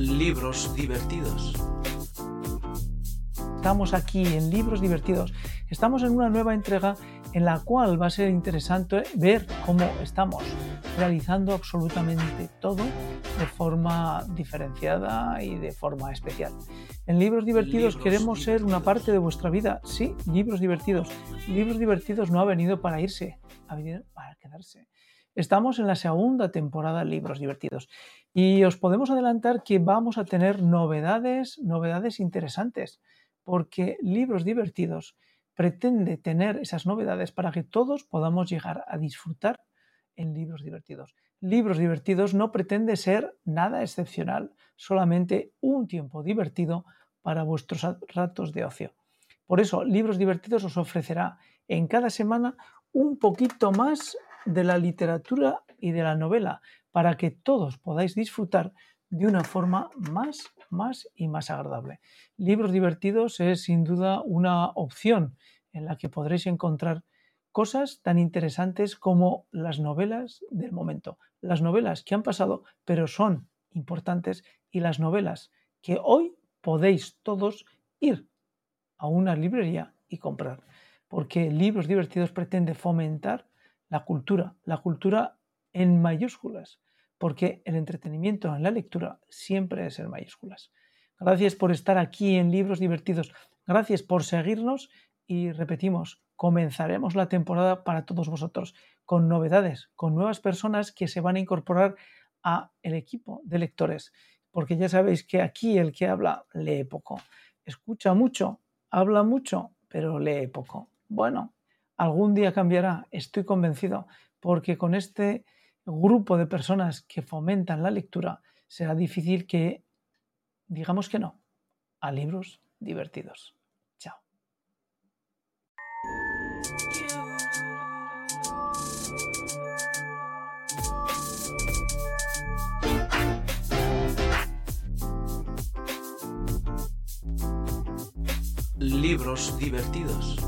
Libros divertidos. Estamos aquí en Libros divertidos. Estamos en una nueva entrega en la cual va a ser interesante ver cómo estamos realizando absolutamente todo de forma diferenciada y de forma especial. En Libros Divertidos Libros queremos ser una parte de vuestra vida. Sí, Libros Divertidos. Libros Divertidos no ha venido para irse, ha venido para quedarse. Estamos en la segunda temporada de Libros Divertidos y os podemos adelantar que vamos a tener novedades, novedades interesantes, porque Libros Divertidos pretende tener esas novedades para que todos podamos llegar a disfrutar en libros divertidos. Libros divertidos no pretende ser nada excepcional, solamente un tiempo divertido para vuestros ratos de ocio. Por eso, Libros divertidos os ofrecerá en cada semana un poquito más de la literatura y de la novela para que todos podáis disfrutar de una forma más, más y más agradable. Libros divertidos es sin duda una opción en la que podréis encontrar cosas tan interesantes como las novelas del momento, las novelas que han pasado pero son importantes y las novelas que hoy podéis todos ir a una librería y comprar, porque Libros Divertidos pretende fomentar la cultura, la cultura en mayúsculas, porque el entretenimiento en la lectura siempre es en mayúsculas. Gracias por estar aquí en Libros Divertidos, gracias por seguirnos y repetimos, comenzaremos la temporada para todos vosotros con novedades, con nuevas personas que se van a incorporar a el equipo de lectores, porque ya sabéis que aquí el que habla lee poco, escucha mucho, habla mucho, pero lee poco. Bueno, algún día cambiará, estoy convencido, porque con este grupo de personas que fomentan la lectura será difícil que digamos que no a libros divertidos. Chao. Libros divertidos.